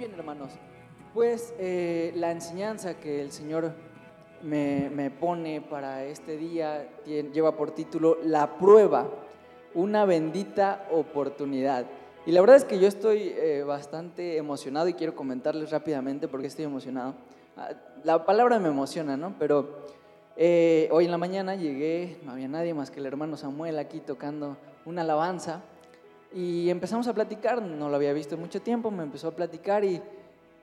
bien, hermanos. Pues eh, la enseñanza que el Señor me, pone para este día lleva por título La prueba, una bendita oportunidad. Y la verdad es que yo estoy eh, bastante emocionado y quiero comentarles rápidamente por qué estoy emocionado. Ah, la palabra me emociona, ¿no? Pero eh, hoy en la mañana llegué, no había nadie más que el hermano Samuel aquí tocando una alabanza y empezamos a platicar, no lo había visto mucho tiempo, me empezó a platicar y,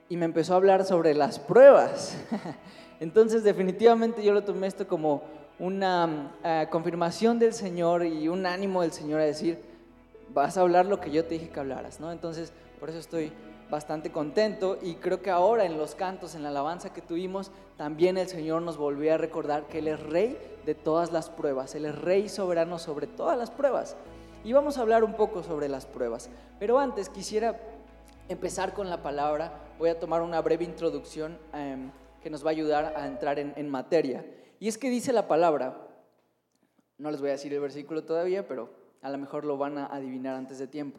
y me empezó a hablar sobre las pruebas. Entonces definitivamente yo lo tomé esto como una eh, confirmación del Señor y un ánimo del Señor a decir, vas a hablar lo que yo te dije que hablaras, ¿no? Entonces por eso estoy bastante contento y creo que ahora en los cantos, en la alabanza que tuvimos, también el Señor nos volvió a recordar que Él es rey de todas las pruebas, Él es rey soberano sobre todas las pruebas. Y vamos a hablar un poco sobre las pruebas. Pero antes quisiera empezar con la palabra, voy a tomar una breve introducción em, que nos va a ayudar a entrar en, en materia. Y es que dice la palabra, no les voy a decir el versículo todavía, pero a lo mejor lo van a adivinar antes de tiempo.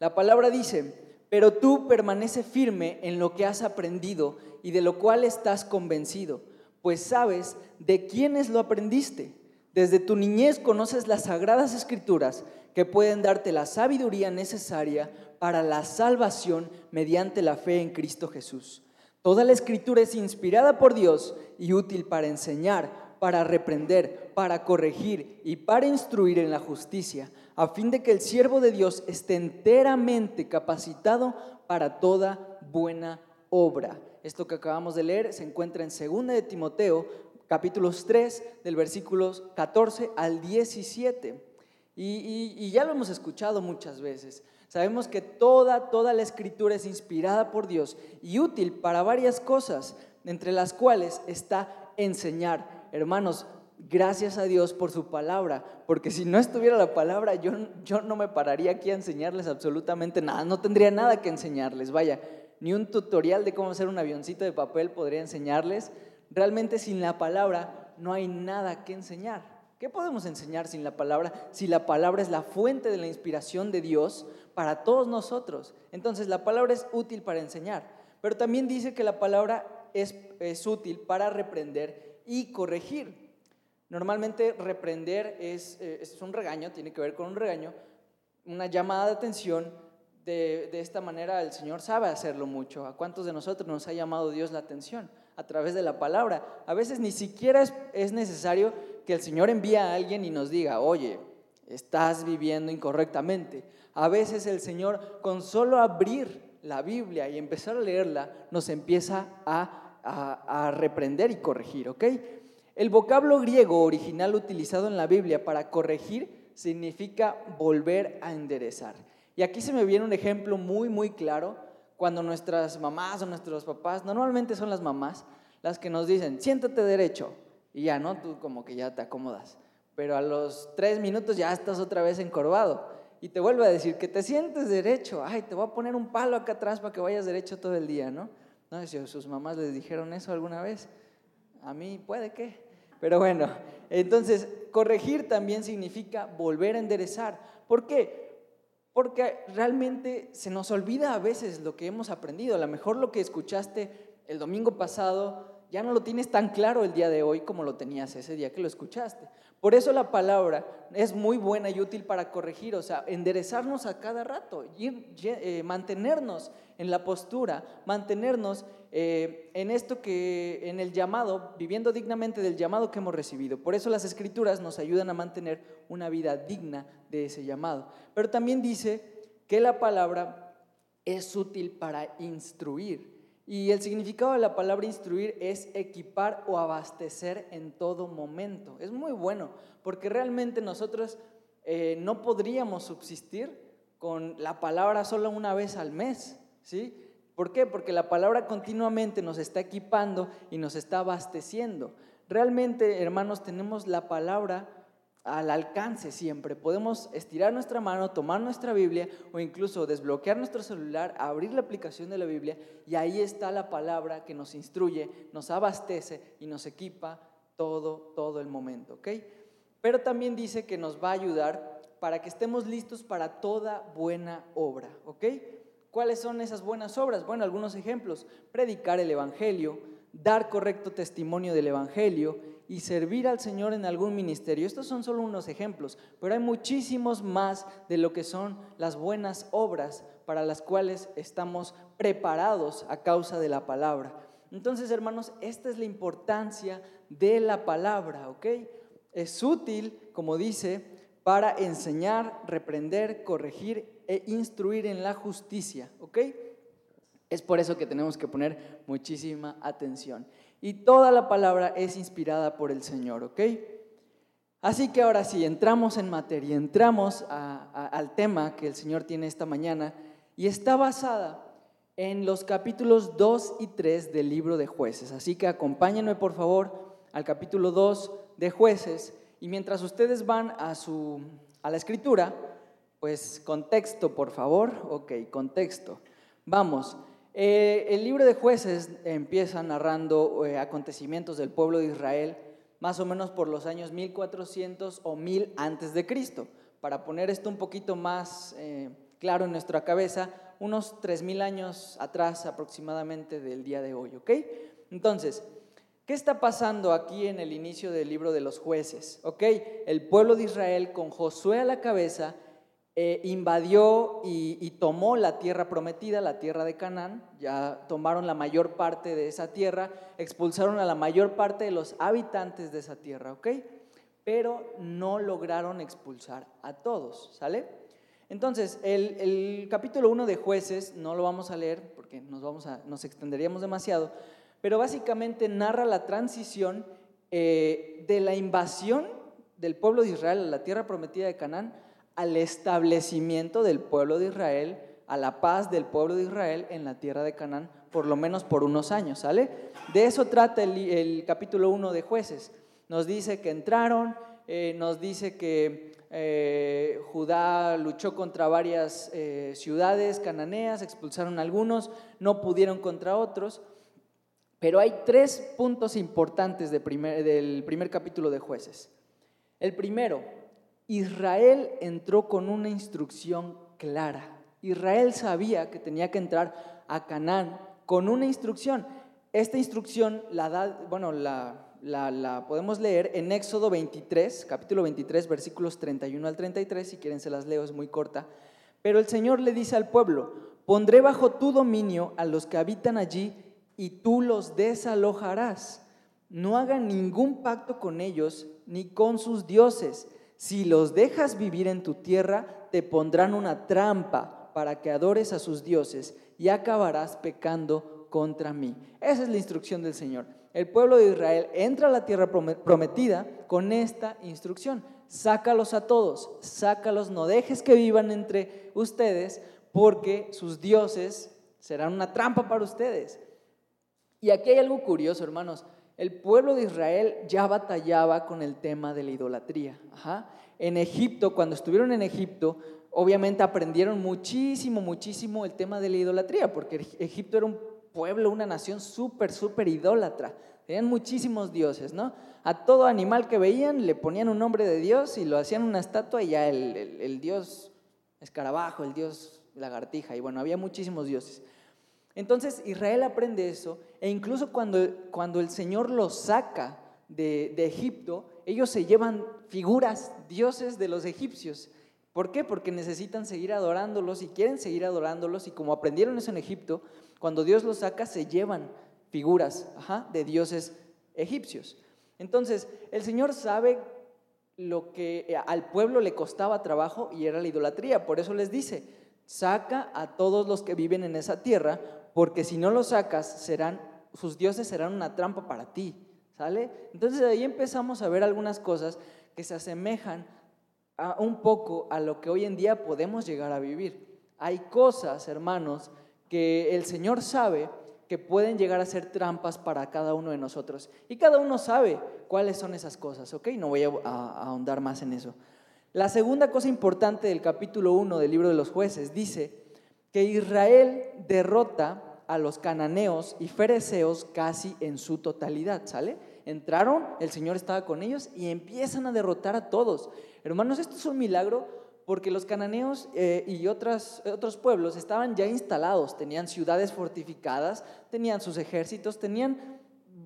La palabra dice, pero tú permanece firme en lo que has aprendido y de lo cual estás convencido, pues sabes de quiénes lo aprendiste. Desde tu niñez conoces las sagradas escrituras que pueden darte la sabiduría necesaria para la salvación mediante la fe en Cristo Jesús. Toda la escritura es inspirada por Dios y útil para enseñar, para reprender, para corregir y para instruir en la justicia, a fin de que el siervo de Dios esté enteramente capacitado para toda buena obra. Esto que acabamos de leer se encuentra en 2 de Timoteo, capítulos 3, del versículos 14 al 17. Y, ya lo hemos escuchado muchas veces. Sabemos que toda, toda la escritura es inspirada por Dios y útil para varias cosas, entre las cuales está enseñar hermanos, gracias a Dios por su palabra, porque si no estuviera la palabra, yo, yo no me pararía aquí a enseñarles absolutamente nada, no tendría nada que enseñarles, vaya, ni un tutorial de cómo hacer un avioncito de papel podría enseñarles. Realmente sin la palabra no hay nada que enseñar. ¿Qué podemos enseñar sin la palabra? Si la palabra es la fuente de la inspiración de Dios para todos nosotros. Entonces la palabra es útil para enseñar, pero también dice que la palabra es, es útil para reprender y corregir. Normalmente reprender es, eh, es, un regaño, tiene que ver con un regaño, una llamada de atención. De, de, esta manera el Señor sabe hacerlo mucho. ¿A cuántos de nosotros nos ha llamado Dios la atención? A través de la palabra. A veces ni siquiera es, es necesario que el Señor envíe a alguien y nos diga, oye, estás viviendo incorrectamente. A veces el Señor, con solo abrir la Biblia y empezar a leerla, nos empieza a a, reprender y corregir, ¿ok? El vocablo griego original utilizado en la Biblia para corregir significa volver a enderezar. Y aquí se me viene un ejemplo muy, muy claro cuando nuestras mamás o nuestros papás, normalmente son las mamás, las que nos dicen, siéntate derecho. Y ya, ¿no? Tú como que ya te acomodas. Pero a los tres minutos ya estás otra vez encorvado. Y te vuelve a decir que te sientes derecho. Ay, te voy a poner un palo acá atrás para que vayas derecho todo el día, ¿no? No sé si sus mamás les dijeron eso alguna vez. A mí puede que. Pero bueno, entonces corregir también significa volver a enderezar. ¿Por qué? Porque realmente se nos olvida a veces lo que hemos aprendido. A lo mejor lo que escuchaste el domingo pasado ya no lo tienes tan claro el día de hoy como lo tenías ese día que lo escuchaste. Por eso la palabra es muy buena y útil para corregir, o sea, enderezarnos a cada rato, eh, mantenernos en la postura, mantenernos eh, en esto que, en el llamado, viviendo dignamente del llamado que hemos recibido. Por eso las escrituras nos ayudan a mantener una vida digna de ese llamado. Pero también dice que la palabra es útil para instruir. Y el significado de la palabra instruir es equipar o abastecer en todo momento. Es muy bueno, porque realmente nosotros eh, no podríamos subsistir con la palabra solo una vez al mes, ¿sí? ¿Por qué? Porque la palabra continuamente nos está equipando y nos está abasteciendo. Realmente, hermanos, tenemos la palabra al alcance siempre. Podemos estirar nuestra mano, tomar nuestra Biblia o incluso desbloquear nuestro celular, abrir la aplicación de la Biblia y ahí está la palabra que nos instruye, nos abastece y nos equipa todo, todo el momento, ¿ok? Pero también dice que nos va a ayudar para que estemos listos para toda buena obra, ¿ok? ¿Cuáles son esas buenas obras? Bueno, algunos ejemplos. Predicar el Evangelio, dar correcto testimonio del Evangelio y servir al Señor en algún ministerio. Estos son solo unos ejemplos, pero hay muchísimos más de lo que son las buenas obras para las cuales estamos preparados a causa de la palabra. Entonces, hermanos, esta es la importancia de la palabra, ¿ok? Es útil, como dice, para enseñar, reprender, corregir e instruir en la justicia, ¿ok? Es por eso que tenemos que poner muchísima atención. Y toda la palabra es inspirada por el Señor, ¿ok? Así que ahora sí, entramos en materia, entramos al tema que el Señor tiene esta mañana y está basada en los capítulos 2 y 3 del libro de jueces. Así que acompáñenme por favor al capítulo 2 de jueces y mientras ustedes van a, su, a la escritura, pues contexto por favor, ok, contexto. Vamos, eh, el libro de jueces empieza narrando eh, acontecimientos del pueblo de Israel más o menos por los años 1400 o 1000 antes de Cristo. Para poner esto un poquito más eh, claro en nuestra cabeza, unos 3000 años atrás aproximadamente del día de hoy, ¿ok? Entonces, ¿qué está pasando aquí en el inicio del libro de los jueces? ¿Ok? El pueblo de Israel con Josué a la cabeza eh, invadió y, tomó la tierra prometida, la tierra de Canaán, ya tomaron la mayor parte de esa tierra, expulsaron a la mayor parte de los habitantes de esa tierra, ¿ok? Pero no lograron expulsar a todos, ¿sale? Entonces, el, capítulo 1 de jueces, no lo vamos a leer porque nos, vamos a, nos extenderíamos demasiado, pero básicamente narra la transición eh, de la invasión del pueblo de Israel a la tierra prometida de Canaán al establecimiento del pueblo de Israel, a la paz del pueblo de Israel en la tierra de Canaán, por lo menos por unos años, ¿sale? De eso trata el, capítulo 1 de jueces. Nos dice que entraron, eh, nos dice que eh, Judá luchó contra varias eh, ciudades cananeas, expulsaron algunos, no pudieron contra otros, pero hay tres puntos importantes del primer capítulo de jueces. El primero, Israel entró con una instrucción clara. Israel sabía que tenía que entrar a Canaán con una instrucción. Esta instrucción la da, bueno, la, podemos leer en Éxodo 23, capítulo 23, versículos 31 al 33, si quieren se las leo, es muy corta. Pero el Señor le dice al pueblo, pondré bajo tu dominio a los que habitan allí y tú los desalojarás. No hagan ningún pacto con ellos ni con sus dioses si los dejas vivir en tu tierra, te pondrán una trampa para que adores a sus dioses y acabarás pecando contra mí. Esa es la instrucción del Señor. El pueblo de Israel entra a la tierra prometida con esta instrucción. Sácalos a todos, sácalos, no dejes que vivan entre ustedes, porque sus dioses serán una trampa para ustedes. Y aquí hay algo curioso, hermanos el pueblo de Israel ya batallaba con el tema de la idolatría. En Egipto, cuando estuvieron en Egipto, obviamente aprendieron muchísimo, muchísimo el tema de la idolatría, porque Egipto era un pueblo, una nación súper, súper idólatra. Tenían muchísimos dioses, ¿no? A todo animal que veían le ponían un nombre de Dios y lo hacían una estatua y ya el, el dios escarabajo, el dios lagartija, y bueno, había muchísimos dioses. Entonces Israel aprende eso e incluso cuando, cuando el Señor los saca de, Egipto, ellos se llevan figuras, dioses de los egipcios. ¿Por qué? Porque necesitan seguir adorándolos y quieren seguir adorándolos y como aprendieron eso en Egipto, cuando Dios los saca se llevan figuras de dioses egipcios. Entonces, el Señor sabe lo que al pueblo le costaba trabajo y era la idolatría. Por eso les dice, saca a todos los que viven en esa tierra porque si no lo sacas, serán, sus dioses serán una trampa para ti, ¿sale? Entonces de ahí empezamos a ver algunas cosas que se asemejan un poco a lo que hoy en día podemos llegar a vivir. Hay cosas, hermanos, que el Señor sabe que pueden llegar a ser trampas para cada uno de nosotros. Y cada uno sabe cuáles son esas cosas, ¿ok? No voy a, a ahondar más en eso. La segunda cosa importante del capítulo 1 del libro de los jueces dice que Israel derrota a los cananeos y fereceos casi en su totalidad, ¿sale? Entraron, el Señor estaba con ellos y empiezan a derrotar a todos. Hermanos, esto es un milagro porque los cananeos eh, y otras, otros pueblos estaban ya instalados, tenían ciudades fortificadas, tenían sus ejércitos, tenían,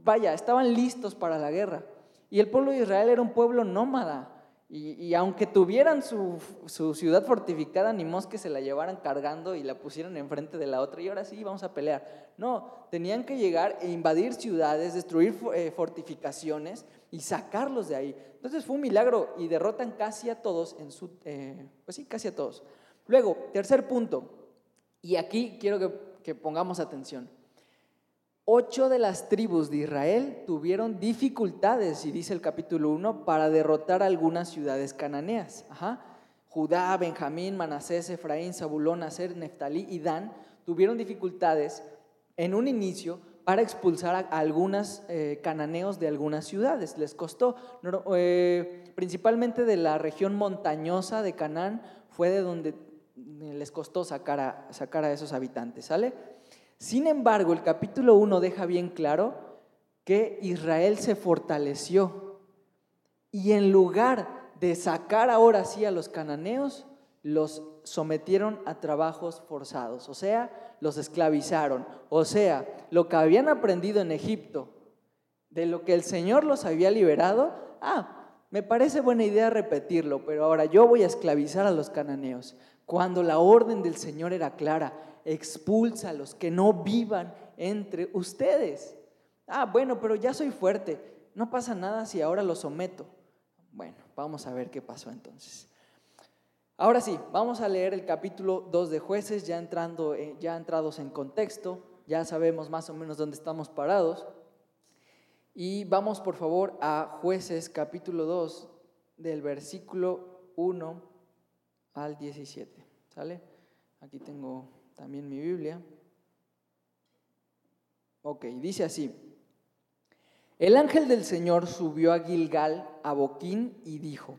vaya, estaban listos para la guerra. Y el pueblo de Israel era un pueblo nómada. Y, aunque tuvieran su, ciudad fortificada, ni más que se la llevaran cargando y la pusieran enfrente de la otra y ahora sí vamos a pelear. No, tenían que llegar e invadir ciudades, destruir eh, fortificaciones y sacarlos de ahí. Entonces fue un milagro y derrotan casi a todos en su, eh, pues sí, casi a todos. Luego, tercer punto, y aquí quiero que pongamos atención. Ocho de las tribus de Israel tuvieron dificultades, y dice el capítulo 1, para derrotar algunas ciudades cananeas. Judá, Benjamín, Manasés, Efraín, Zabulón, Aser, Neftalí y Dan tuvieron dificultades en un inicio para expulsar a algunos eh, cananeos de algunas ciudades. Les costó, eh, principalmente de la región montañosa de Canaán, fue de donde les costó sacar a, sacar a esos habitantes, ¿sale? Sin embargo, el capítulo 1 deja bien claro que Israel se fortaleció. Y en lugar de sacar ahora sí a los cananeos, los sometieron a trabajos forzados, o sea, los esclavizaron, o sea, lo que habían aprendido en Egipto, de lo que el Señor los había liberado, ah, me parece buena idea repetirlo, pero ahora yo voy a esclavizar a los cananeos, cuando la orden del Señor era clara, expúlsalos, que no vivan entre ustedes. Ah, bueno, pero ya soy fuerte, no pasa nada si ahora los someto. Bueno, vamos a ver qué pasó entonces. Ahora sí, vamos a leer el capítulo 2 de jueces, ya, entrando, eh, ya entrados en contexto, ya sabemos más o menos dónde estamos parados. Y vamos por favor a jueces capítulo 2 del versículo 1 al 17. ¿Sale? Aquí tengo también mi Biblia. Ok, dice así. El ángel del Señor subió a Gilgal, a Boquín, y dijo,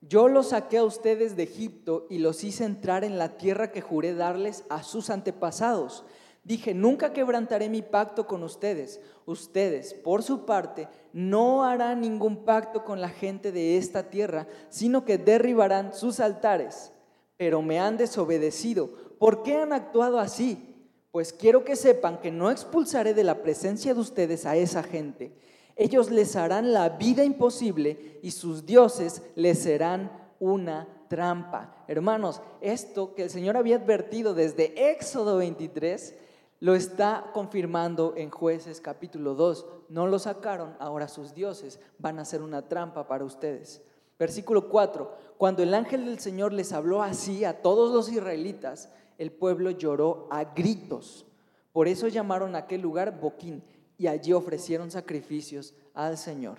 yo los saqué a ustedes de Egipto y los hice entrar en la tierra que juré darles a sus antepasados. Dije, nunca quebrantaré mi pacto con ustedes. Ustedes, por su parte, no harán ningún pacto con la gente de esta tierra, sino que derribarán sus altares. Pero me han desobedecido. ¿Por qué han actuado así? Pues quiero que sepan que no expulsaré de la presencia de ustedes a esa gente ellos les harán la vida imposible y sus dioses les serán una trampa. Hermanos, esto que el Señor había advertido desde Éxodo 23, lo está confirmando en jueces capítulo 2. No lo sacaron, ahora sus dioses van a ser una trampa para ustedes. Versículo 4. Cuando el ángel del Señor les habló así a todos los israelitas, el pueblo lloró a gritos. Por eso llamaron a aquel lugar Boquín y allí ofrecieron sacrificios al Señor.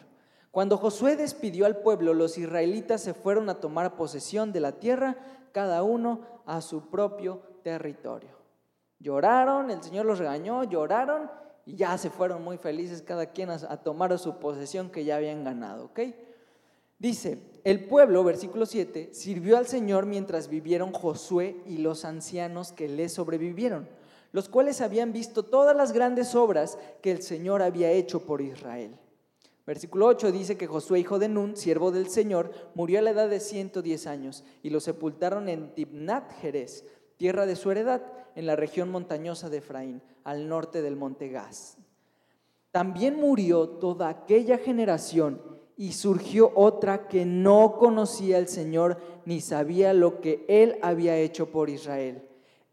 Cuando Josué despidió al pueblo, los israelitas se fueron a tomar posesión de la tierra, cada uno a su propio territorio. Lloraron, el Señor los regañó, lloraron y ya se fueron muy felices cada quien a, tomar su posesión que ya habían ganado. ¿ok? Dice, el pueblo, versículo 7, sirvió al Señor mientras vivieron Josué y los ancianos que le sobrevivieron los cuales habían visto todas las grandes obras que el Señor había hecho por Israel. Versículo 8 dice que Josué, hijo de Nun, siervo del Señor, murió a la edad de 110 años y lo sepultaron en Tibnat Jerez, tierra de su heredad, en la región montañosa de Efraín, al norte del monte Gaz. También murió toda aquella generación y surgió otra que no conocía al Señor ni sabía lo que él había hecho por Israel.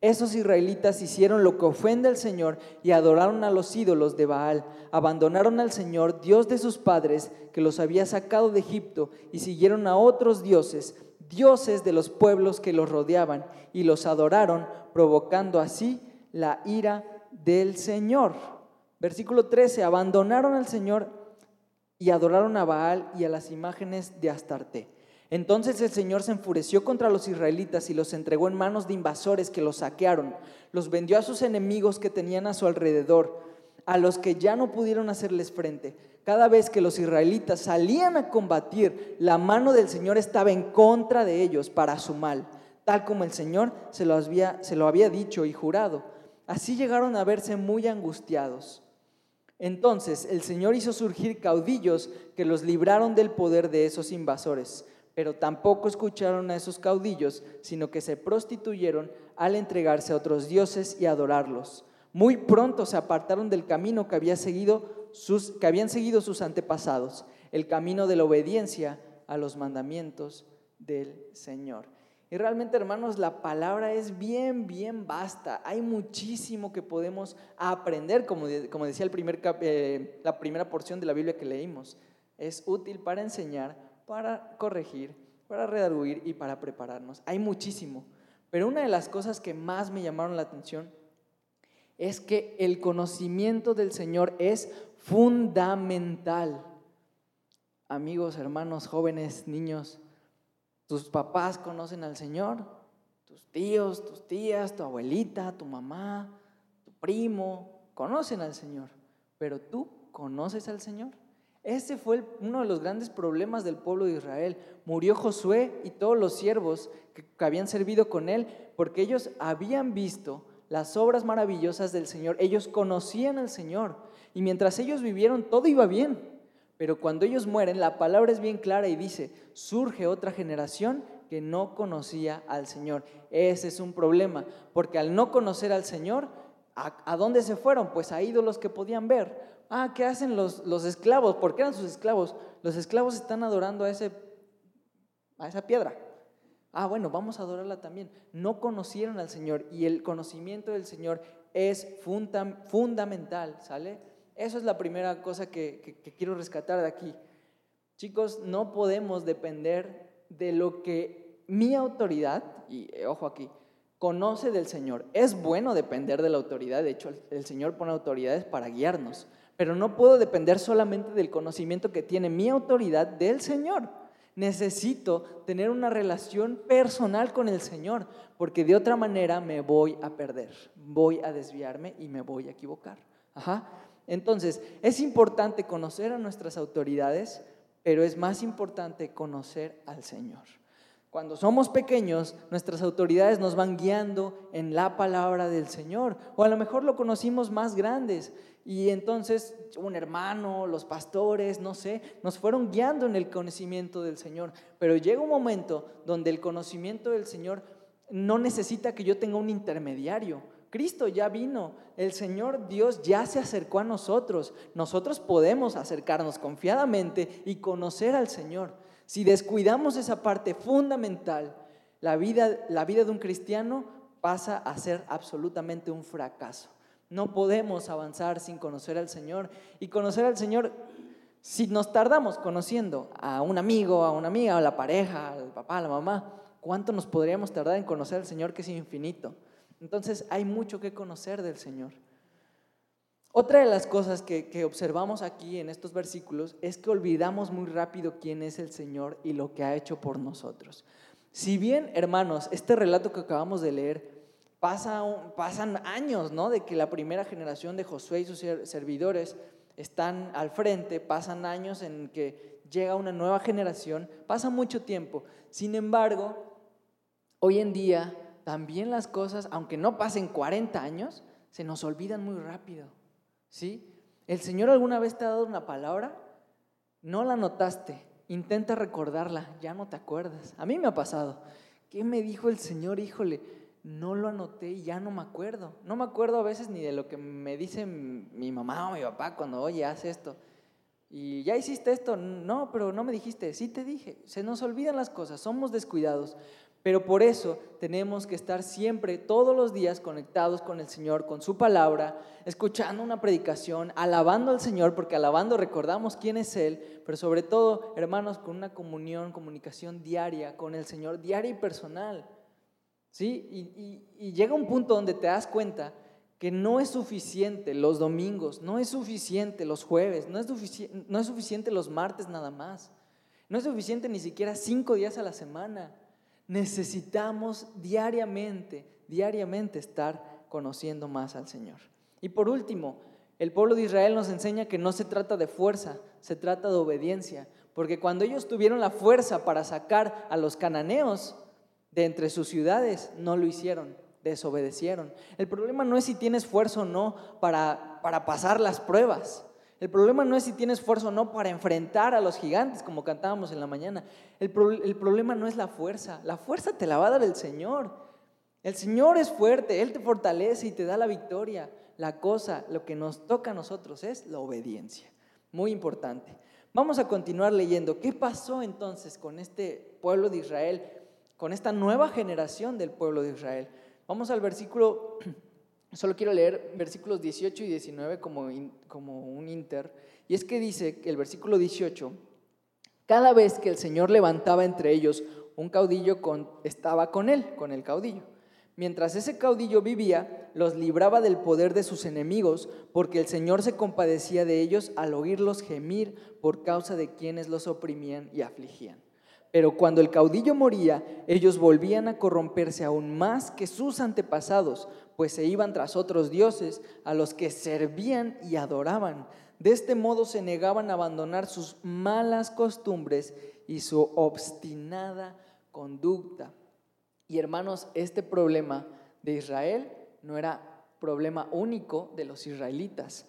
Esos israelitas hicieron lo que ofende al Señor y adoraron a los ídolos de Baal. Abandonaron al Señor, Dios de sus padres, que los había sacado de Egipto, y siguieron a otros dioses, dioses de los pueblos que los rodeaban, y los adoraron, provocando así la ira del Señor. Versículo 13, abandonaron al Señor y adoraron a Baal y a las imágenes de Astarte. Entonces el Señor se enfureció contra los israelitas y los entregó en manos de invasores que los saquearon. Los vendió a sus enemigos que tenían a su alrededor, a los que ya no pudieron hacerles frente. Cada vez que los israelitas salían a combatir, la mano del Señor estaba en contra de ellos para su mal, tal como el Señor se lo había, se lo había dicho y jurado. Así llegaron a verse muy angustiados. Entonces el Señor hizo surgir caudillos que los libraron del poder de esos invasores pero tampoco escucharon a esos caudillos, sino que se prostituyeron al entregarse a otros dioses y adorarlos. Muy pronto se apartaron del camino que, seguido sus, que habían seguido sus antepasados, el camino de la obediencia a los mandamientos del Señor. Y realmente, hermanos, la palabra es bien, bien vasta. Hay muchísimo que podemos aprender, como, como decía el primer eh, la primera porción de la Biblia que leímos. Es útil para enseñar, para corregir, para redarguir y para prepararnos. Hay muchísimo. Pero una de las cosas que más me llamaron la atención es que el conocimiento del Señor es fundamental. Amigos, hermanos, jóvenes, niños, tus papás conocen al Señor, tus tíos, tus tías, tu abuelita, tu mamá, tu primo, conocen al Señor, pero tú conoces al Señor. Ese fue uno de los grandes problemas del pueblo de Israel. Murió Josué y todos los siervos que, habían servido con él, porque ellos habían visto las obras maravillosas del Señor. Ellos conocían al Señor. Y mientras ellos vivieron, todo iba bien. Pero cuando ellos mueren, la palabra es bien clara y dice, surge otra generación que no conocía al Señor. Ese es un problema, porque al no conocer al Señor, ¿a, dónde se fueron? Pues a ídolos que podían ver. Ah, ¿qué hacen los, los esclavos? ¿Por qué eran sus esclavos? Los esclavos están adorando a, ese, a esa piedra. Ah, bueno, vamos a adorarla también. No conocieron al Señor y el conocimiento del Señor es fundamental, ¿sale? Eso es la primera cosa que, quiero rescatar de aquí. Chicos, no podemos depender de lo que mi autoridad, y eh, ojo aquí, conoce del Señor. Es bueno depender de la autoridad, de hecho el Señor pone autoridades para guiarnos, pero no puedo depender solamente del conocimiento que tiene mi autoridad del Señor. Necesito tener una relación personal con el Señor, porque de otra manera me voy a perder, voy a desviarme y me voy a equivocar. Ajá. Entonces, es importante conocer a nuestras autoridades, pero es más importante conocer al Señor. Cuando somos pequeños, nuestras autoridades nos van guiando en la palabra del Señor, o a lo mejor lo conocimos más grandes, y entonces un hermano, los pastores, no sé, nos fueron guiando en el conocimiento del Señor, pero llega un momento donde el conocimiento del Señor no necesita que yo tenga un intermediario, Cristo ya vino, el Señor Dios ya se acercó a nosotros. Nosotros podemos acercarnos confiadamente y conocer al Señor. Si descuidamos esa parte fundamental, la vida, la vida de un cristiano pasa a ser absolutamente un fracaso. No podemos avanzar sin conocer al Señor. Y conocer al Señor, si nos tardamos conociendo a un amigo, a una amiga, a la pareja, al papá, a la mamá, ¿cuánto nos podríamos tardar en conocer al Señor que es infinito? Entonces hay mucho que conocer del Señor. Otra de las cosas que, observamos aquí en estos versículos es que olvidamos muy rápido quién es el Señor y lo que ha hecho por nosotros. Si bien, hermanos, este relato que acabamos de leer pasa, pasan años, ¿no? De que la primera generación de Josué y sus servidores están al frente, pasan años en que llega una nueva generación, pasa mucho tiempo. Sin embargo, hoy en día también las cosas, aunque no pasen 40 años, se nos olvidan muy rápido. ¿Sí? ¿El Señor alguna vez te ha dado una palabra? No la notaste, intenta recordarla, ya no te acuerdas. A mí me ha pasado. ¿Qué me dijo el Señor? Híjole, no lo anoté y ya no me acuerdo. No me acuerdo a veces ni de lo que me dice mi mamá o mi papá cuando, oye, haz esto. Y ya hiciste esto, no, pero no me dijiste, sí te dije. Se nos olvidan las cosas, somos descuidados. Pero por eso tenemos que estar siempre, todos los días, conectados con el Señor, con su palabra, escuchando una predicación, alabando al Señor, porque alabando recordamos quién es Él, pero sobre todo, hermanos, con una comunión, comunicación diaria con el Señor, diaria y personal. ¿Sí? Y, y llega un punto donde te das cuenta que no es suficiente los domingos, no es suficiente los jueves, no es, no es suficiente los martes nada más, no es suficiente ni siquiera cinco días a la semana necesitamos diariamente, diariamente estar conociendo más al Señor. Y por último, el pueblo de Israel nos enseña que no se trata de fuerza, se trata de obediencia, porque cuando ellos tuvieron la fuerza para sacar a los cananeos de entre sus ciudades, no lo hicieron, desobedecieron. El problema no es si tienes fuerza o no para, para pasar las pruebas. El problema no es si tienes fuerza o no para enfrentar a los gigantes, como cantábamos en la mañana. El, el, problema no es la fuerza. La fuerza te la va a dar el Señor. El Señor es fuerte, Él te fortalece y te da la victoria. La cosa, lo que nos toca a nosotros es la obediencia. Muy importante. Vamos a continuar leyendo. ¿Qué pasó entonces con este pueblo de Israel, con esta nueva generación del pueblo de Israel? Vamos al versículo Solo quiero leer versículos 18 y 19 como, como un inter. Y es que dice el versículo 18, cada vez que el Señor levantaba entre ellos un caudillo, estaba con él, con el caudillo. Mientras ese caudillo vivía, los libraba del poder de sus enemigos, porque el Señor se compadecía de ellos al oírlos gemir por causa de quienes los oprimían y afligían. Pero cuando el caudillo moría, ellos volvían a corromperse aún más que sus antepasados, pues se iban tras otros dioses a los que servían y adoraban. De este modo se negaban a abandonar sus malas costumbres y su obstinada conducta. Y hermanos, este problema de Israel no era problema único de los israelitas.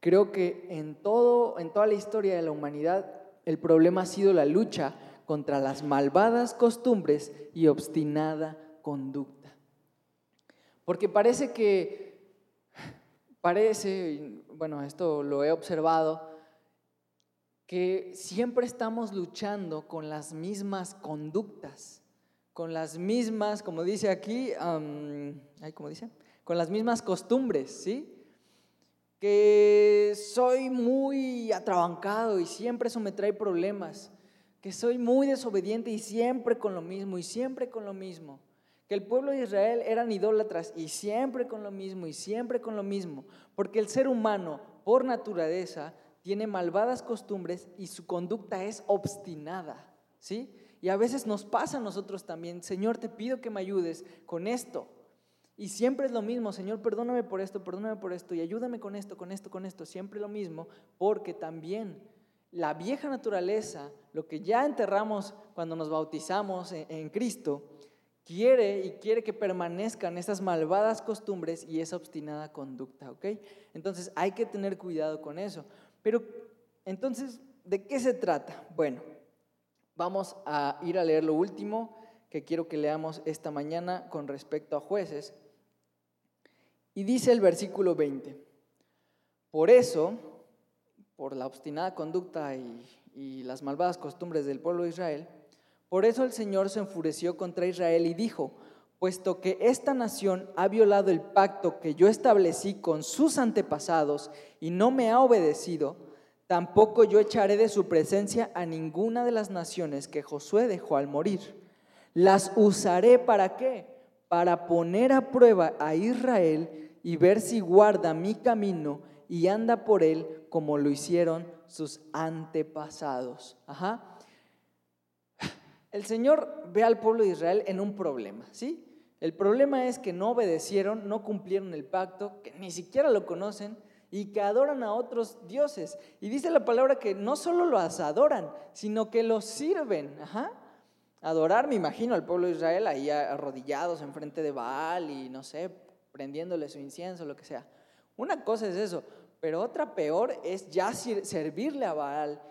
Creo que en, todo, en toda la historia de la humanidad el problema ha sido la lucha contra las malvadas costumbres y obstinada conducta. Porque parece que, parece, bueno, esto lo he observado, que siempre estamos luchando con las mismas conductas, con las mismas, como dice aquí, ¿cómo dice? Con las mismas costumbres, ¿sí? Que soy muy atrabancado y siempre eso me trae problemas, que soy muy desobediente y siempre con lo mismo y siempre con lo mismo el pueblo de Israel eran idólatras y siempre con lo mismo y siempre con lo mismo, porque el ser humano por naturaleza tiene malvadas costumbres y su conducta es obstinada, ¿sí? Y a veces nos pasa a nosotros también, Señor, te pido que me ayudes con esto. Y siempre es lo mismo, Señor, perdóname por esto, perdóname por esto, y ayúdame con esto, con esto, con esto, siempre lo mismo, porque también la vieja naturaleza, lo que ya enterramos cuando nos bautizamos en Cristo, quiere y quiere que permanezcan esas malvadas costumbres y esa obstinada conducta, ¿ok? Entonces hay que tener cuidado con eso. Pero entonces, ¿de qué se trata? Bueno, vamos a ir a leer lo último que quiero que leamos esta mañana con respecto a jueces. Y dice el versículo 20, por eso, por la obstinada conducta y, y las malvadas costumbres del pueblo de Israel, por eso el Señor se enfureció contra Israel y dijo, puesto que esta nación ha violado el pacto que yo establecí con sus antepasados y no me ha obedecido, tampoco yo echaré de su presencia a ninguna de las naciones que Josué dejó al morir. Las usaré para qué? Para poner a prueba a Israel y ver si guarda mi camino y anda por él como lo hicieron sus antepasados. Ajá. El Señor ve al pueblo de Israel en un problema, ¿sí? El problema es que no obedecieron, no cumplieron el pacto, que ni siquiera lo conocen y que adoran a otros dioses. Y dice la palabra que no solo los adoran, sino que los sirven. Adorar, me imagino, al pueblo de Israel ahí arrodillados enfrente de Baal y no sé, prendiéndole su incienso, lo que sea. Una cosa es eso, pero otra peor es ya servirle a Baal,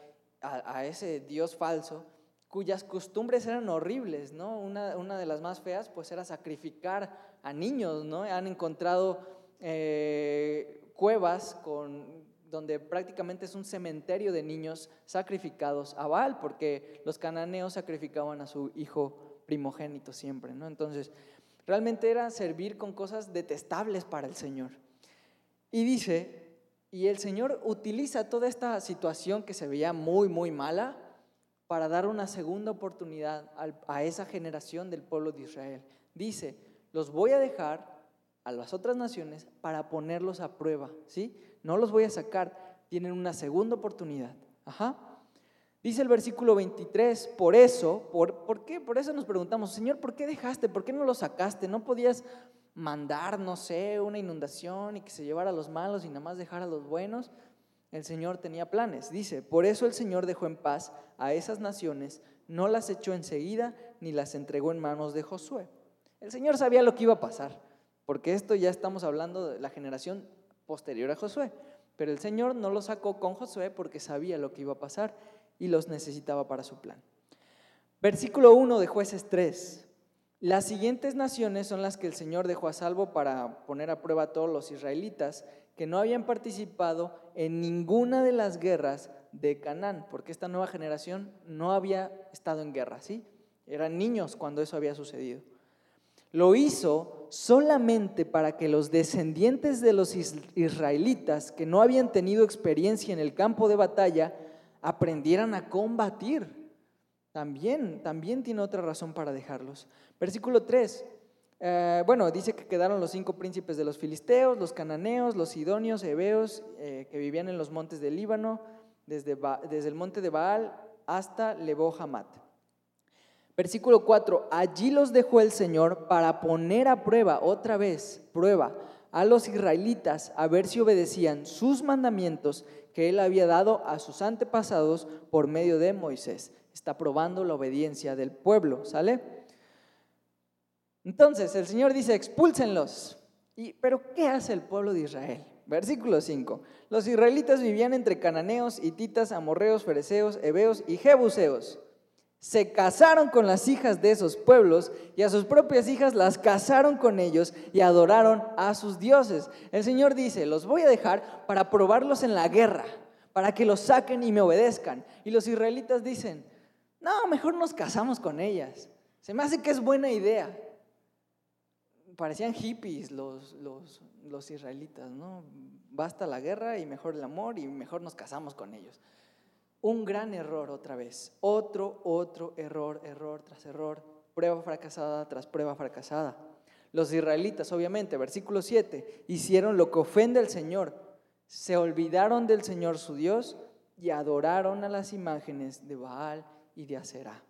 a ese dios falso, cuyas costumbres eran horribles, ¿no? Una, de las más feas, pues era sacrificar a niños, ¿no? Han encontrado eh, cuevas con, donde prácticamente es un cementerio de niños sacrificados a Baal, porque los cananeos sacrificaban a su hijo primogénito siempre, ¿no? Entonces, realmente era servir con cosas detestables para el Señor. Y dice, y el Señor utiliza toda esta situación que se veía muy, muy mala, para dar una segunda oportunidad a esa generación del pueblo de Israel. Dice, los voy a dejar a las otras naciones para ponerlos a prueba, ¿sí? No los voy a sacar, tienen una segunda oportunidad. Ajá. Dice el versículo 23, por eso, por, ¿por qué? Por eso nos preguntamos, Señor, ¿por qué dejaste? ¿Por qué no los sacaste? ¿No podías mandar, no sé, una inundación y que se llevara a los malos y nada más dejar a los buenos? El Señor tenía planes. Dice, por eso el Señor dejó en paz a esas naciones, no las echó enseguida ni las entregó en manos de Josué. El Señor sabía lo que iba a pasar, porque esto ya estamos hablando de la generación posterior a Josué. Pero el Señor no los sacó con Josué porque sabía lo que iba a pasar y los necesitaba para su plan. Versículo 1 de jueces 3. Las siguientes naciones son las que el Señor dejó a salvo para poner a prueba a todos los israelitas que no habían participado en ninguna de las guerras de Canaán, porque esta nueva generación no había estado en guerra, ¿sí? Eran niños cuando eso había sucedido. Lo hizo solamente para que los descendientes de los israelitas que no habían tenido experiencia en el campo de batalla aprendieran a combatir. También, también tiene otra razón para dejarlos. Versículo 3. Eh, bueno, dice que quedaron los cinco príncipes de los filisteos, los cananeos, los sidonios, hebeos, eh, que vivían en los montes del Líbano, desde, el monte de Baal hasta Lebo Hamat. Versículo 4, allí los dejó el Señor para poner a prueba, otra vez, prueba, a los israelitas a ver si obedecían sus mandamientos que él había dado a sus antepasados por medio de Moisés está probando la obediencia del pueblo, ¿sale? Entonces el Señor dice, expúlsenlos. Y, Pero ¿qué hace el pueblo de Israel? Versículo 5. Los israelitas vivían entre cananeos, hititas, amorreos, fereceos, heveos y jebuseos. Se casaron con las hijas de esos pueblos y a sus propias hijas las casaron con ellos y adoraron a sus dioses. El Señor dice, los voy a dejar para probarlos en la guerra, para que los saquen y me obedezcan. Y los israelitas dicen, no, mejor nos casamos con ellas. Se me hace que es buena idea. Parecían hippies los, los, los israelitas, ¿no? Basta la guerra y mejor el amor y mejor nos casamos con ellos. Un gran error otra vez. Otro, otro error, error tras error. Prueba fracasada tras prueba fracasada. Los israelitas, obviamente, versículo 7, hicieron lo que ofende al Señor. Se olvidaron del Señor su Dios y adoraron a las imágenes de Baal y de Aserá.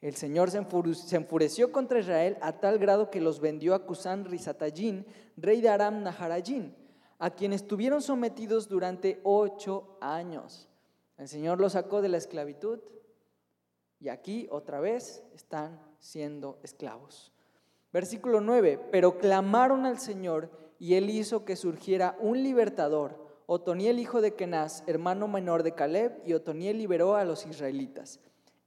El Señor se enfureció contra Israel a tal grado que los vendió a Cusán Rizatayín, rey de Aram Naharayín, a quien estuvieron sometidos durante ocho años. El Señor los sacó de la esclavitud y aquí otra vez están siendo esclavos. Versículo 9, pero clamaron al Señor y él hizo que surgiera un libertador, Otoniel hijo de Kenaz, hermano menor de Caleb, y Otoniel liberó a los israelitas.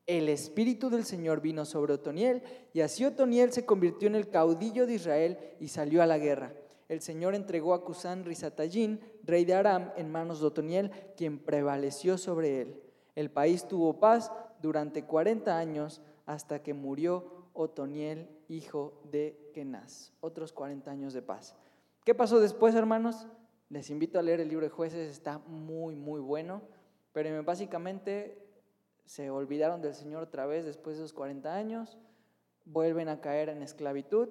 El Espíritu del Señor vino sobre Otoniel y así Otoniel se convirtió en el caudillo de Israel y salió a la guerra. El Señor entregó a Cusán Rizatayín, rey de Aram, en manos de Otoniel, quien prevaleció sobre él. El país tuvo paz durante 40 años hasta que murió Otoniel, hijo de Kenaz. Otros 40 años de paz. ¿Qué pasó después, hermanos? Les invito a leer el libro de jueces, está muy, muy bueno, pero básicamente se olvidaron del Señor otra vez después de esos 40 años, vuelven a caer en esclavitud,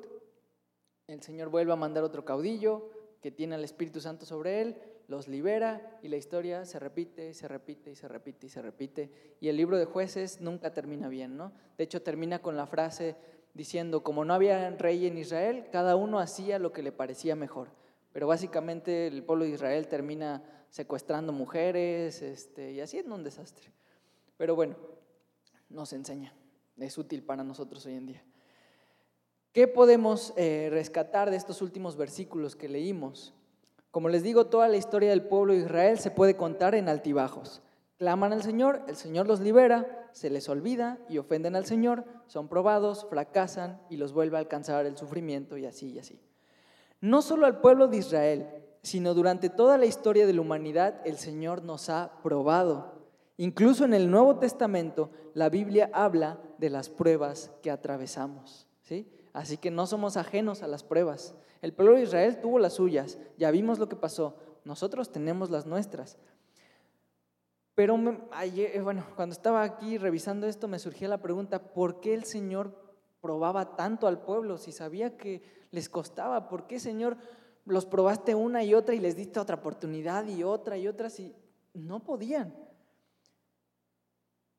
el Señor vuelve a mandar otro caudillo que tiene al Espíritu Santo sobre él, los libera y la historia se repite, se repite y se repite y se repite. Y el libro de jueces nunca termina bien, ¿no? De hecho termina con la frase diciendo, como no había rey en Israel, cada uno hacía lo que le parecía mejor. Pero básicamente el pueblo de Israel termina secuestrando mujeres este, y haciendo un desastre. Pero bueno, nos enseña, es útil para nosotros hoy en día. ¿Qué podemos eh, rescatar de estos últimos versículos que leímos? Como les digo, toda la historia del pueblo de Israel se puede contar en altibajos. Claman al Señor, el Señor los libera, se les olvida y ofenden al Señor, son probados, fracasan y los vuelve a alcanzar el sufrimiento y así y así. No solo al pueblo de Israel, sino durante toda la historia de la humanidad el Señor nos ha probado. Incluso en el Nuevo Testamento la Biblia habla de las pruebas que atravesamos, ¿sí? Así que no somos ajenos a las pruebas. El pueblo de Israel tuvo las suyas, ya vimos lo que pasó, nosotros tenemos las nuestras. Pero eh, bueno, cuando estaba aquí revisando esto me surgía la pregunta, ¿por qué el Señor probaba tanto al pueblo si sabía que les costaba? ¿Por qué, Señor, los probaste una y otra y les diste otra oportunidad y otra y otra si no podían?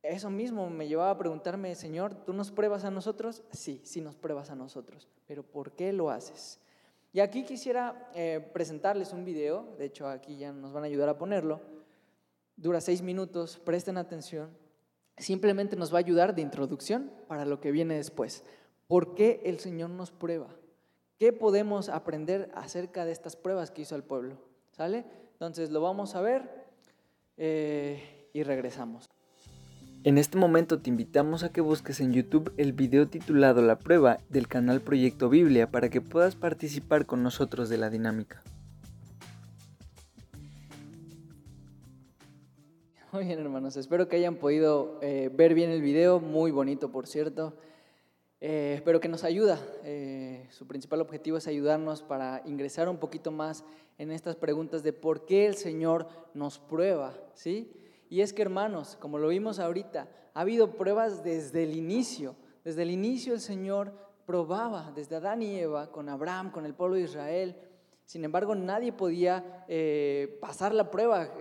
Eso mismo me llevaba a preguntarme, Señor, ¿tú nos pruebas a nosotros? Sí, sí nos pruebas a nosotros, pero ¿por qué lo haces? Y aquí quisiera eh, presentarles un video, de hecho aquí ya nos van a ayudar a ponerlo, dura seis minutos, presten atención, simplemente nos va a ayudar de introducción para lo que viene después. ¿Por qué el Señor nos prueba? ¿Qué podemos aprender acerca de estas pruebas que hizo el pueblo? ¿Sale? Entonces lo vamos a ver eh, y regresamos. En este momento te invitamos a que busques en YouTube el video titulado La prueba del canal Proyecto Biblia para que puedas participar con nosotros de la dinámica. Muy bien hermanos, espero que hayan podido eh, ver bien el video, muy bonito por cierto. Eh, pero que nos ayuda. Eh, su principal objetivo es ayudarnos para ingresar un poquito más en estas preguntas de por qué el Señor nos prueba, ¿sí? Y es que, hermanos, como lo vimos ahorita, ha habido pruebas desde el inicio. Desde el inicio el Señor probaba, desde Adán y Eva, con Abraham, con el pueblo de Israel. Sin embargo, nadie podía eh, pasar la prueba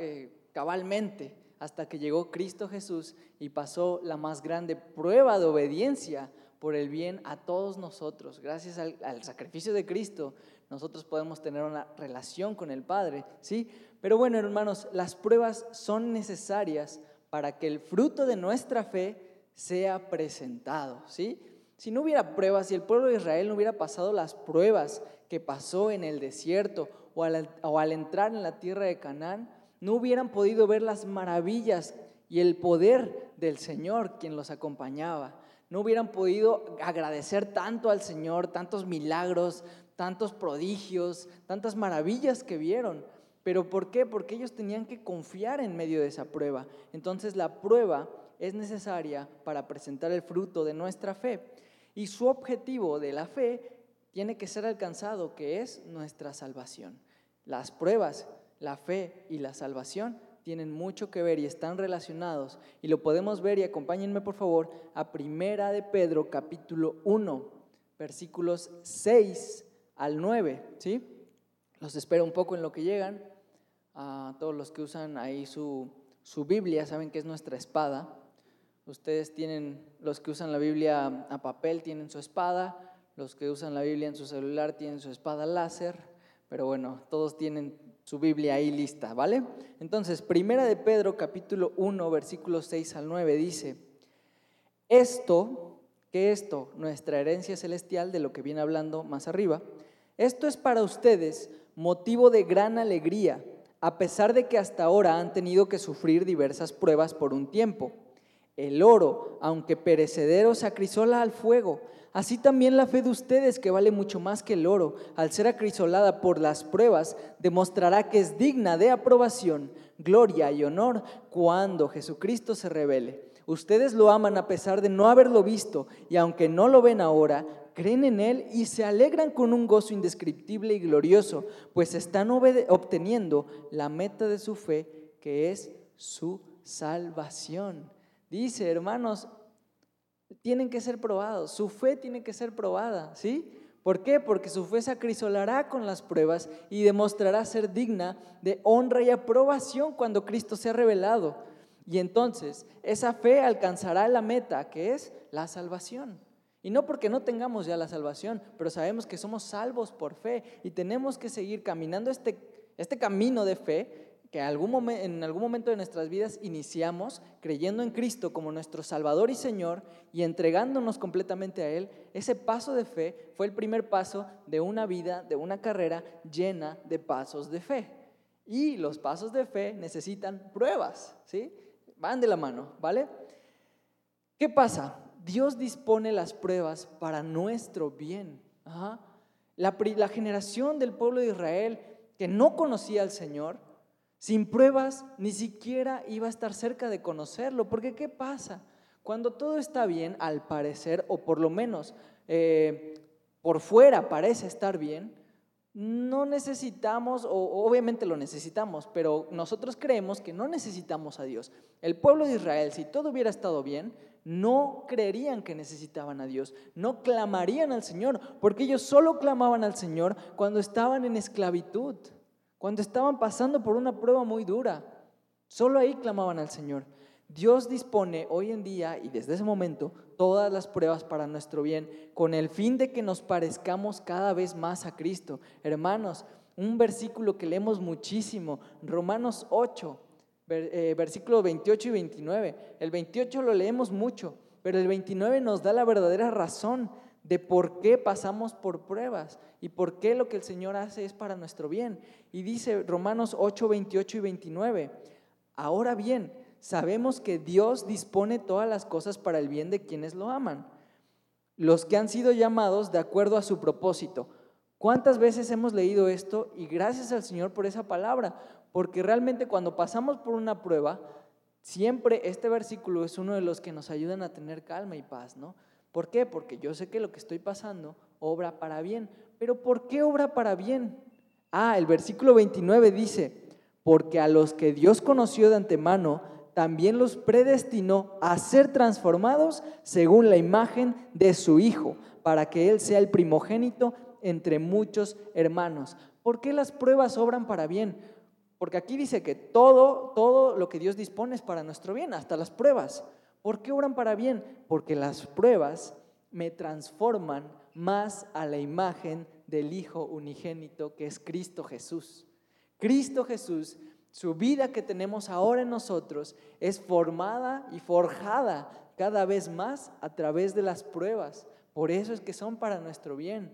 cabalmente hasta que llegó Cristo Jesús y pasó la más grande prueba de obediencia por el bien a todos nosotros. Gracias al, sacrificio de Cristo, nosotros podemos tener una relación con el Padre, ¿sí? Pero bueno, hermanos, las pruebas son necesarias para que el fruto de nuestra fe sea presentado, ¿sí? Si no hubiera pruebas, si el pueblo de Israel no hubiera pasado las pruebas que pasó en el desierto o al, o al entrar en la tierra de Canaán, no hubieran podido ver las maravillas y el poder del Señor quien los acompañaba no hubieran podido agradecer tanto al Señor, tantos milagros, tantos prodigios, tantas maravillas que vieron. ¿Pero por qué? Porque ellos tenían que confiar en medio de esa prueba. Entonces la prueba es necesaria para presentar el fruto de nuestra fe. Y su objetivo de la fe tiene que ser alcanzado, que es nuestra salvación. Las pruebas, la fe y la salvación tienen mucho que ver y están relacionados. Y lo podemos ver y acompáñenme por favor a Primera de Pedro capítulo 1, versículos 6 al 9, ¿sí? Los espero un poco en lo que llegan. A todos los que usan ahí su, su Biblia, saben que es nuestra espada. Ustedes tienen, los que usan la Biblia a papel tienen su espada, los que usan la Biblia en su celular tienen su espada láser, pero bueno, todos tienen su Biblia ahí lista, ¿vale? Entonces, Primera de Pedro capítulo 1, versículos 6 al 9 dice, esto, que esto, nuestra herencia celestial, de lo que viene hablando más arriba, esto es para ustedes motivo de gran alegría, a pesar de que hasta ahora han tenido que sufrir diversas pruebas por un tiempo. El oro, aunque perecedero, se acrisola al fuego Así también la fe de ustedes, que vale mucho más que el oro, al ser acrisolada por las pruebas, demostrará que es digna de aprobación, gloria y honor cuando Jesucristo se revele. Ustedes lo aman a pesar de no haberlo visto y aunque no lo ven ahora, creen en Él y se alegran con un gozo indescriptible y glorioso, pues están obteniendo la meta de su fe, que es su salvación. Dice, hermanos, tienen que ser probados, su fe tiene que ser probada, ¿sí? ¿Por qué? Porque su fe se acrisolará con las pruebas y demostrará ser digna de honra y aprobación cuando Cristo sea revelado. Y entonces esa fe alcanzará la meta, que es la salvación. Y no porque no tengamos ya la salvación, pero sabemos que somos salvos por fe y tenemos que seguir caminando este, este camino de fe que en algún momento de nuestras vidas iniciamos creyendo en Cristo como nuestro Salvador y Señor y entregándonos completamente a Él, ese paso de fe fue el primer paso de una vida, de una carrera llena de pasos de fe. Y los pasos de fe necesitan pruebas, ¿sí? Van de la mano, ¿vale? ¿Qué pasa? Dios dispone las pruebas para nuestro bien. La, generación del pueblo de Israel que no conocía al Señor, sin pruebas, ni siquiera iba a estar cerca de conocerlo. Porque ¿qué pasa? Cuando todo está bien, al parecer, o por lo menos eh, por fuera parece estar bien, no necesitamos, o obviamente lo necesitamos, pero nosotros creemos que no necesitamos a Dios. El pueblo de Israel, si todo hubiera estado bien, no creerían que necesitaban a Dios, no clamarían al Señor, porque ellos solo clamaban al Señor cuando estaban en esclavitud cuando estaban pasando por una prueba muy dura. Solo ahí clamaban al Señor. Dios dispone hoy en día y desde ese momento todas las pruebas para nuestro bien, con el fin de que nos parezcamos cada vez más a Cristo. Hermanos, un versículo que leemos muchísimo, Romanos 8, eh, versículos 28 y 29. El 28 lo leemos mucho, pero el 29 nos da la verdadera razón de por qué pasamos por pruebas y por qué lo que el Señor hace es para nuestro bien. Y dice Romanos 8, 28 y 29, ahora bien, sabemos que Dios dispone todas las cosas para el bien de quienes lo aman, los que han sido llamados de acuerdo a su propósito. ¿Cuántas veces hemos leído esto? Y gracias al Señor por esa palabra, porque realmente cuando pasamos por una prueba, siempre este versículo es uno de los que nos ayudan a tener calma y paz, ¿no? ¿Por qué? Porque yo sé que lo que estoy pasando obra para bien. Pero ¿por qué obra para bien? Ah, el versículo 29 dice, porque a los que Dios conoció de antemano, también los predestinó a ser transformados según la imagen de su Hijo, para que Él sea el primogénito entre muchos hermanos. ¿Por qué las pruebas obran para bien? Porque aquí dice que todo, todo lo que Dios dispone es para nuestro bien, hasta las pruebas. ¿Por qué obran para bien? Porque las pruebas me transforman más a la imagen del Hijo unigénito que es Cristo Jesús. Cristo Jesús, su vida que tenemos ahora en nosotros es formada y forjada cada vez más a través de las pruebas. Por eso es que son para nuestro bien.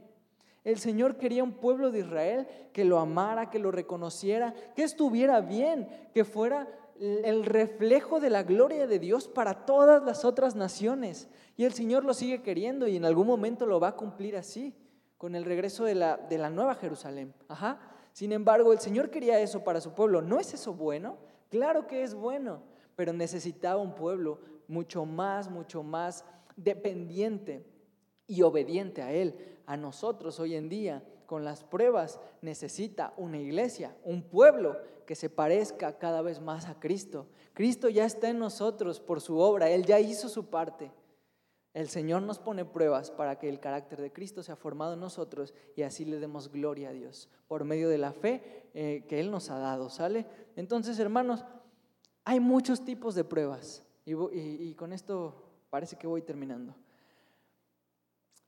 El Señor quería un pueblo de Israel que lo amara, que lo reconociera, que estuviera bien, que fuera el reflejo de la gloria de Dios para todas las otras naciones. Y el Señor lo sigue queriendo y en algún momento lo va a cumplir así, con el regreso de la, de la nueva Jerusalén. Ajá. Sin embargo, el Señor quería eso para su pueblo. ¿No es eso bueno? Claro que es bueno, pero necesitaba un pueblo mucho más, mucho más dependiente y obediente a Él. A nosotros hoy en día con las pruebas necesita una iglesia, un pueblo que se parezca cada vez más a Cristo. Cristo ya está en nosotros por su obra, Él ya hizo su parte. El Señor nos pone pruebas para que el carácter de Cristo sea formado en nosotros y así le demos gloria a Dios por medio de la fe eh, que Él nos ha dado, ¿sale? Entonces, hermanos, hay muchos tipos de pruebas y, con esto parece que voy terminando.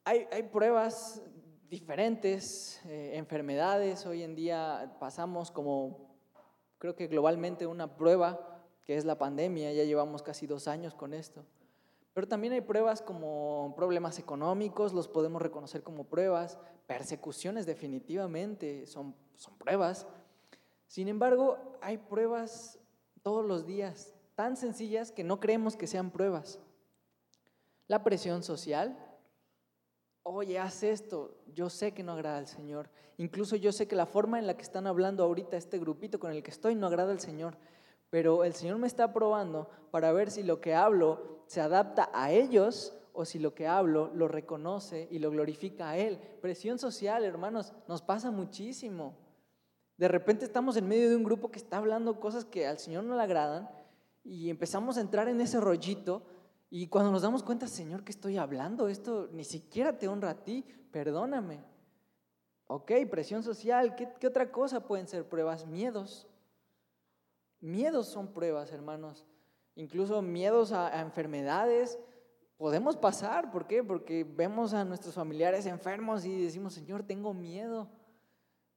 Hay, pruebas diferentes eh, enfermedades. Hoy en día pasamos como, creo que globalmente, una prueba que es la pandemia. Ya llevamos casi dos años con esto. Pero también hay pruebas como problemas económicos, los podemos reconocer como pruebas. Persecuciones definitivamente son, son pruebas. Sin embargo, hay pruebas todos los días, tan sencillas que no creemos que sean pruebas. La presión social, oye, haz esto, yo sé que no agrada al Señor. Incluso yo sé que la forma en la que están hablando ahorita este grupito con el que estoy no agrada al Señor. Pero el Señor me está probando para ver si lo que hablo se adapta a ellos o si lo que hablo lo reconoce y lo glorifica a Él. Presión social, hermanos, nos pasa muchísimo. De repente estamos en medio de un grupo que está hablando cosas que al Señor no le agradan y empezamos a entrar en ese rollito y cuando nos damos cuenta, Señor, que estoy hablando? Esto ni siquiera te honra a ti, perdóname. Ok, presión social, ¿qué, otra cosa pueden ser pruebas? Miedos. Miedos son pruebas, hermanos. Incluso miedos a, enfermedades. Podemos pasar, ¿por qué? Porque vemos a nuestros familiares enfermos y decimos, Señor, tengo miedo,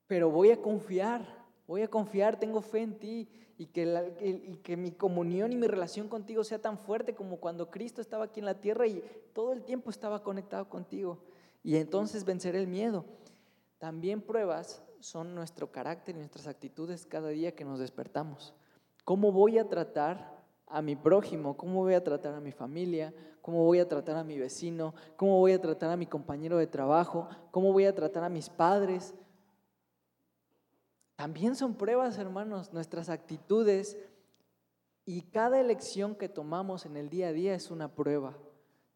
pero voy a confiar, voy a confiar, tengo fe en ti y que, mi comunión y mi relación contigo sea tan fuerte como cuando Cristo estaba aquí en la tierra y todo el tiempo estaba conectado contigo. Y entonces vencer el miedo. También pruebas son nuestro carácter y nuestras actitudes cada día que nos despertamos. ¿Cómo voy a tratar a mi prójimo? ¿Cómo voy a tratar a mi familia? ¿Cómo voy a tratar a mi vecino? ¿Cómo voy a tratar a mi compañero de trabajo? ¿Cómo voy a tratar a mis padres? También son pruebas, hermanos, nuestras actitudes y cada elección que tomamos en el día a día es una prueba.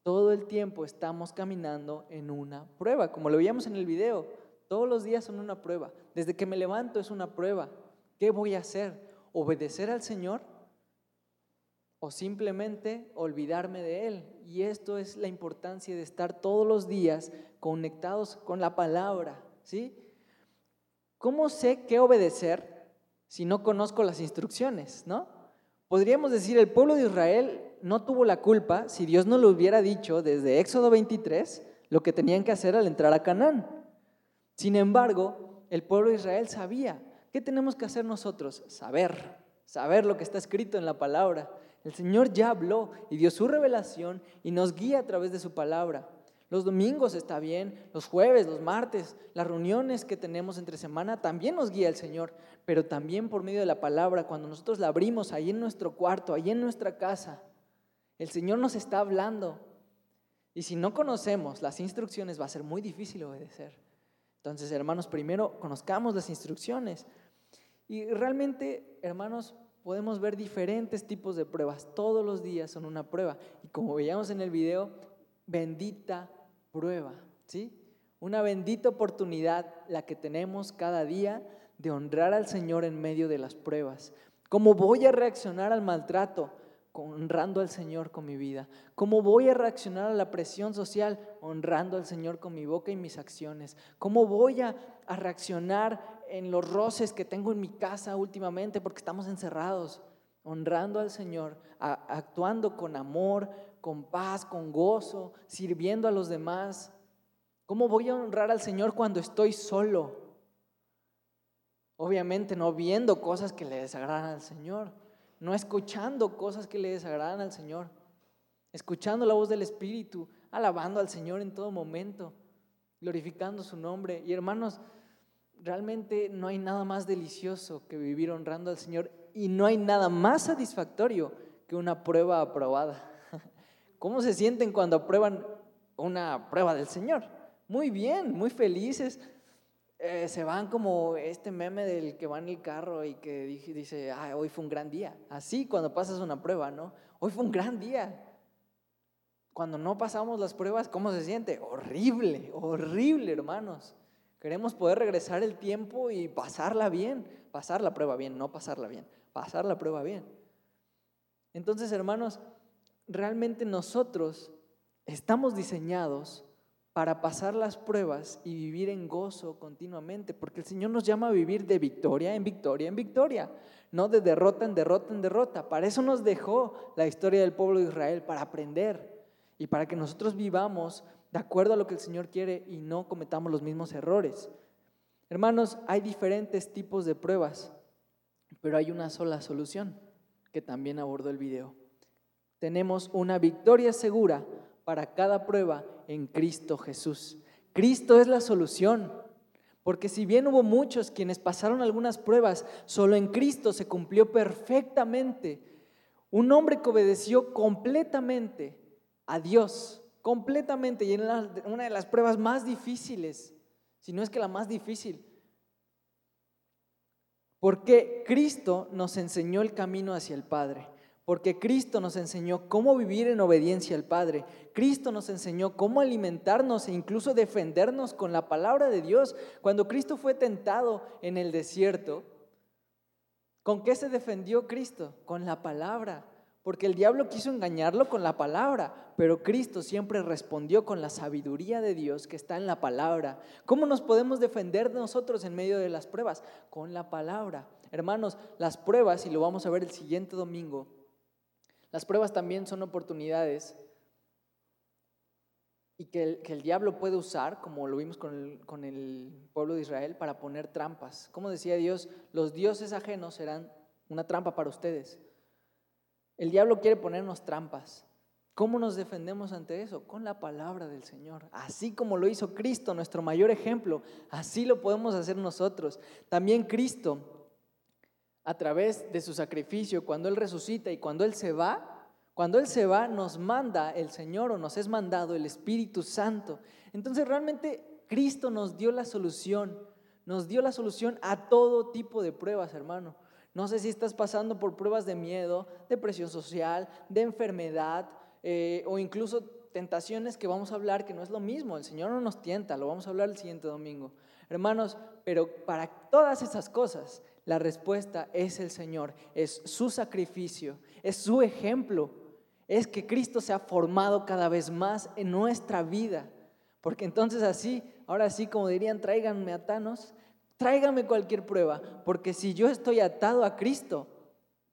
Todo el tiempo estamos caminando en una prueba, como lo veíamos en el video. Todos los días son una prueba. Desde que me levanto es una prueba. ¿Qué voy a hacer? ¿Obedecer al Señor? ¿O simplemente olvidarme de Él? Y esto es la importancia de estar todos los días conectados con la palabra, ¿sí? ¿Cómo sé qué obedecer si no conozco las instrucciones, no? Podríamos decir, el pueblo de Israel no tuvo la culpa si Dios no le hubiera dicho desde Éxodo 23 lo que tenían que hacer al entrar a Canaán. Sin embargo, el pueblo de Israel sabía. ¿Qué tenemos que hacer nosotros? Saber, saber lo que está escrito en la palabra. El Señor ya habló y dio su revelación y nos guía a través de su palabra. Los domingos está bien, los jueves, los martes, las reuniones que tenemos entre semana también nos guía el Señor, pero también por medio de la palabra, cuando nosotros la abrimos ahí en nuestro cuarto, ahí en nuestra casa, el Señor nos está hablando. Y si no conocemos las instrucciones va a ser muy difícil obedecer. Entonces, hermanos, primero conozcamos las instrucciones. Y realmente, hermanos, podemos ver diferentes tipos de pruebas. Todos los días son una prueba. Y como veíamos en el video, bendita prueba, ¿sí? Una bendita oportunidad la que tenemos cada día de honrar al Señor en medio de las pruebas. ¿Cómo voy a reaccionar al maltrato? honrando al Señor con mi vida. ¿Cómo voy a reaccionar a la presión social? Honrando al Señor con mi boca y mis acciones. ¿Cómo voy a, a reaccionar en los roces que tengo en mi casa últimamente porque estamos encerrados? Honrando al Señor, actuando con amor, con paz, con gozo, sirviendo a los demás. ¿Cómo voy a honrar al Señor cuando estoy solo? Obviamente no viendo cosas que le desagradan al Señor, no escuchando cosas que le desagradan al Señor, escuchando la voz del Espíritu, alabando al Señor en todo momento, glorificando su nombre. Y hermanos, realmente no hay nada más delicioso que vivir honrando al Señor y no hay nada más satisfactorio que una prueba aprobada. ¿Cómo se sienten cuando aprueban una prueba del Señor? Muy bien, muy felices. Eh, se van como este meme del que va en el carro y que dice, hoy fue un gran día. Así cuando pasas una prueba, ¿no? Hoy fue un gran día. Cuando no pasamos las pruebas, ¿cómo se siente? Horrible, horrible, hermanos. Queremos poder regresar el tiempo y pasarla bien, pasar la prueba bien, no pasarla bien, pasar la prueba bien. Entonces, hermanos, realmente nosotros estamos diseñados para pasar las pruebas y vivir en gozo continuamente, porque el Señor nos llama a vivir de victoria en victoria en victoria, no de derrota en derrota en derrota. Para eso nos dejó la historia del pueblo de Israel, para aprender y para que nosotros vivamos de acuerdo a lo que el Señor quiere y no cometamos los mismos errores. Hermanos, hay diferentes tipos de pruebas, pero hay una sola solución que también abordó el video tenemos una victoria segura para cada prueba en Cristo Jesús. Cristo es la solución, porque si bien hubo muchos quienes pasaron algunas pruebas, solo en Cristo se cumplió perfectamente. Un hombre que obedeció completamente a Dios, completamente, y en una de las pruebas más difíciles, si no es que la más difícil, porque Cristo nos enseñó el camino hacia el Padre porque Cristo nos enseñó cómo vivir en obediencia al Padre. Cristo nos enseñó cómo alimentarnos e incluso defendernos con la palabra de Dios. Cuando Cristo fue tentado en el desierto, ¿con qué se defendió Cristo? Con la palabra. Porque el diablo quiso engañarlo con la palabra, pero Cristo siempre respondió con la sabiduría de Dios que está en la palabra. ¿Cómo nos podemos defender nosotros en medio de las pruebas? Con la palabra. Hermanos, las pruebas, y lo vamos a ver el siguiente domingo, las pruebas también son oportunidades y que el, diablo puede usar, como lo vimos con el, con el pueblo de Israel, para poner trampas. Como decía Dios, los dioses ajenos serán una trampa para ustedes. El diablo quiere ponernos trampas. ¿Cómo nos defendemos ante eso? Con la palabra del Señor. Así como lo hizo Cristo, nuestro mayor ejemplo, así lo podemos hacer nosotros. También Cristo a través de su sacrificio, cuando Él resucita y cuando Él se va, cuando Él se va nos manda el Señor o nos es mandado el Espíritu Santo. Entonces realmente Cristo nos dio la solución, nos dio la solución a todo tipo de pruebas, hermano. No sé si estás pasando por pruebas de miedo, de presión social, de enfermedad eh, o incluso tentaciones que vamos a hablar, que no es lo mismo. El Señor no nos tienta, lo vamos a hablar el siguiente domingo. Hermanos, pero para todas esas cosas la respuesta es el Señor, es su sacrificio, es su ejemplo, es que Cristo se ha formado cada vez más en nuestra vida. Porque entonces así, ahora sí, como dirían, tráiganme atanos, tráiganme cualquier prueba, porque si yo estoy atado a Cristo,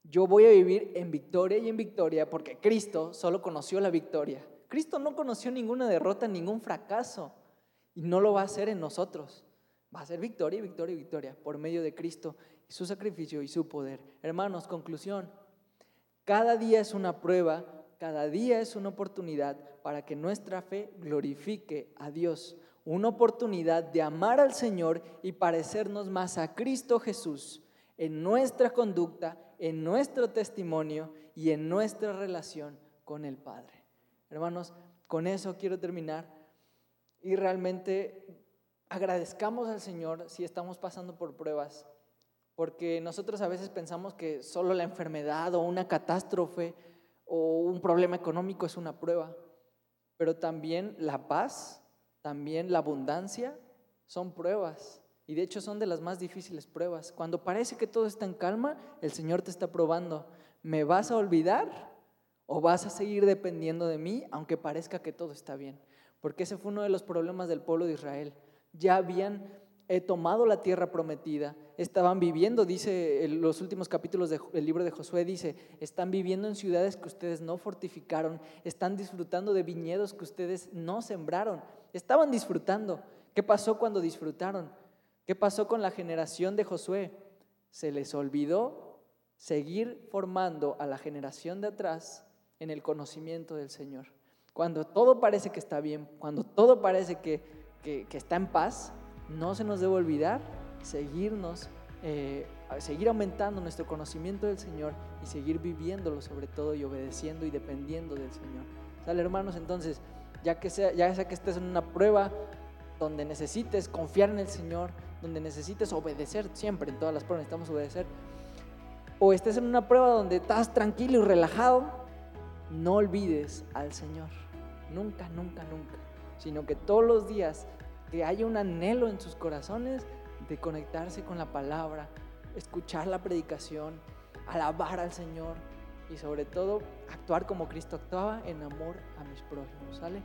yo voy a vivir en victoria y en victoria, porque Cristo solo conoció la victoria. Cristo no conoció ninguna derrota, ningún fracaso, y no lo va a hacer en nosotros. Va a ser victoria, victoria y victoria por medio de Cristo su sacrificio y su poder. Hermanos, conclusión. Cada día es una prueba, Cada día es una oportunidad para que nuestra fe glorifique a Dios. Una oportunidad de amar al Señor y parecernos más a Cristo Jesús en nuestra conducta, en nuestro testimonio y en nuestra relación con el Padre. Hermanos, con eso quiero terminar y realmente agradezcamos al Señor si estamos pasando por pruebas, porque nosotros a veces pensamos que solo la enfermedad o una catástrofe o un problema económico es una prueba, pero también la paz, también la abundancia son pruebas. Y de hecho son de las más difíciles pruebas. Cuando parece que todo está en calma, el Señor te está probando. ¿Me vas a olvidar o vas a seguir dependiendo de mí aunque parezca que todo está bien? Porque ese fue uno de los problemas del pueblo de Israel. Ya habían he tomado la tierra prometida, estaban viviendo, dice los últimos capítulos del libro de Josué, dice, están viviendo en ciudades que ustedes no fortificaron, están disfrutando de viñedos que ustedes no sembraron, estaban disfrutando. ¿Qué pasó cuando disfrutaron? ¿Qué pasó con la generación de Josué? Se les olvidó seguir formando a la generación de atrás en el conocimiento del Señor. Cuando todo parece que está bien, cuando todo parece que, que está en paz, no se nos debe olvidar seguirnos, eh, seguir aumentando nuestro conocimiento del Señor y seguir viviéndolo sobre todo y obedeciendo y dependiendo del Señor. ¿Sale, hermanos? Entonces, ya que sea, ya sea que estés en una prueba donde necesites confiar en el Señor, donde necesites obedecer siempre, en todas las pruebas necesitamos obedecer, o estés en una prueba donde estás tranquilo y relajado, no olvides al Señor. Nunca, nunca, nunca. Sino que todos los días que haya un anhelo en sus corazones de conectarse con la palabra, escuchar la predicación, alabar al Señor y sobre todo actuar como Cristo actuaba en amor a mis prójimos. ¿Sale?